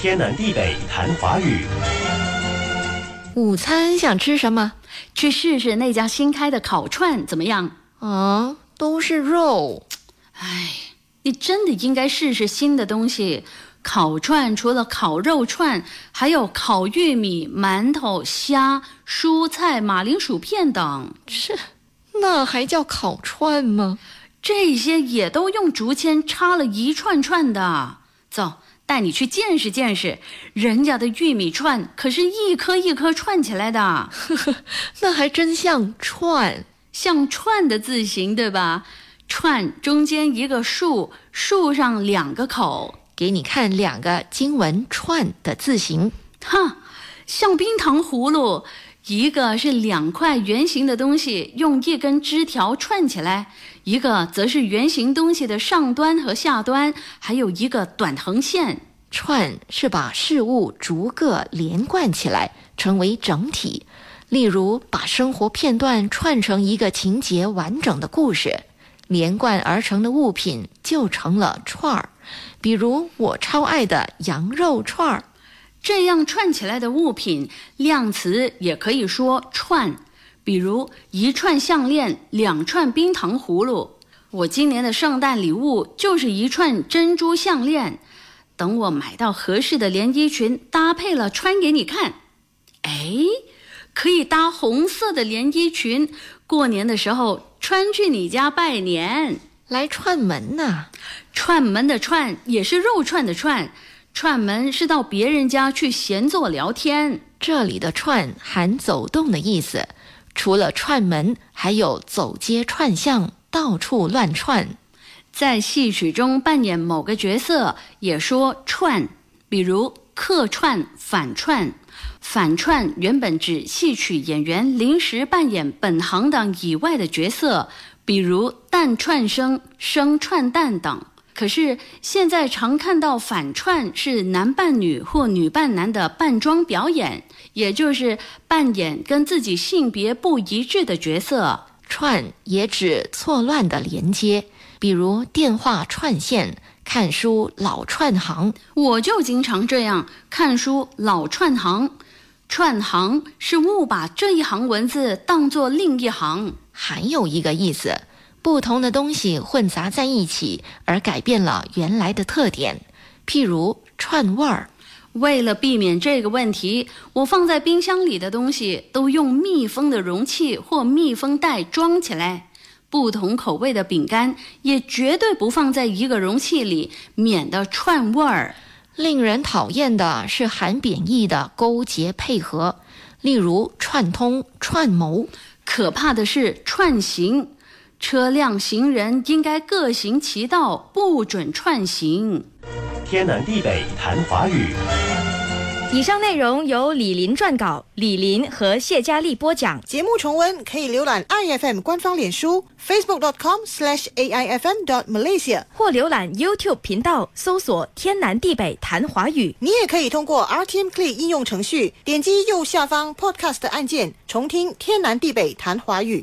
天南地北谈华语。午餐想吃什么？去试试那家新开的烤串怎么样？啊，都是肉。哎，你真的应该试试新的东西。烤串除了烤肉串，还有烤玉米、馒头、虾、蔬菜、马铃薯片等。是，那还叫烤串吗？这些也都用竹签插了一串串的。走，带你去见识见识，人家的玉米串可是一颗一颗串起来的。呵呵，那还真像串，像串的字形，对吧？串中间一个竖，竖上两个口。给你看两个经文串的字形，哈，像冰糖葫芦，一个是两块圆形的东西用一根枝条串起来，一个则是圆形东西的上端和下端，还有一个短横线。串是把事物逐个连贯起来，成为整体。例如，把生活片段串成一个情节完整的故事，连贯而成的物品就成了串儿。比如我超爱的羊肉串儿，这样串起来的物品，量词也可以说串。比如一串项链，两串冰糖葫芦。我今年的圣诞礼物就是一串珍珠项链。等我买到合适的连衣裙，搭配了穿给你看。哎，可以搭红色的连衣裙，过年的时候穿去你家拜年。来串门呐，串门的串也是肉串的串，串门是到别人家去闲坐聊天。这里的串含走动的意思，除了串门，还有走街串巷、到处乱串。在戏曲中扮演某个角色，也说串，比如客串、反串。反串原本指戏曲演员临时扮演本行当以外的角色。比如蛋串生、生串蛋等，可是现在常看到反串是男扮女或女扮男的扮装表演，也就是扮演跟自己性别不一致的角色。串也指错乱的连接，比如电话串线、看书老串行。我就经常这样看书老串行，串行是误把这一行文字当作另一行。还有一个意思，不同的东西混杂在一起，而改变了原来的特点。譬如串味儿。为了避免这个问题，我放在冰箱里的东西都用密封的容器或密封袋装起来。不同口味的饼干也绝对不放在一个容器里，免得串味儿。令人讨厌的是含贬义的勾结配合，例如串通、串谋。可怕的是串行，车辆行人应该各行其道，不准串行。天南地北谈华语。以上内容由李林撰稿，李林和谢佳丽播讲。节目重温可以浏览 iFM 官方脸书 facebook.com/aifm.malaysia，或浏览 YouTube 频道搜索“天南地北谈华语”。你也可以通过 RTM Play 应用程序点击右下方 Podcast 按键，重听“天南地北谈华语”。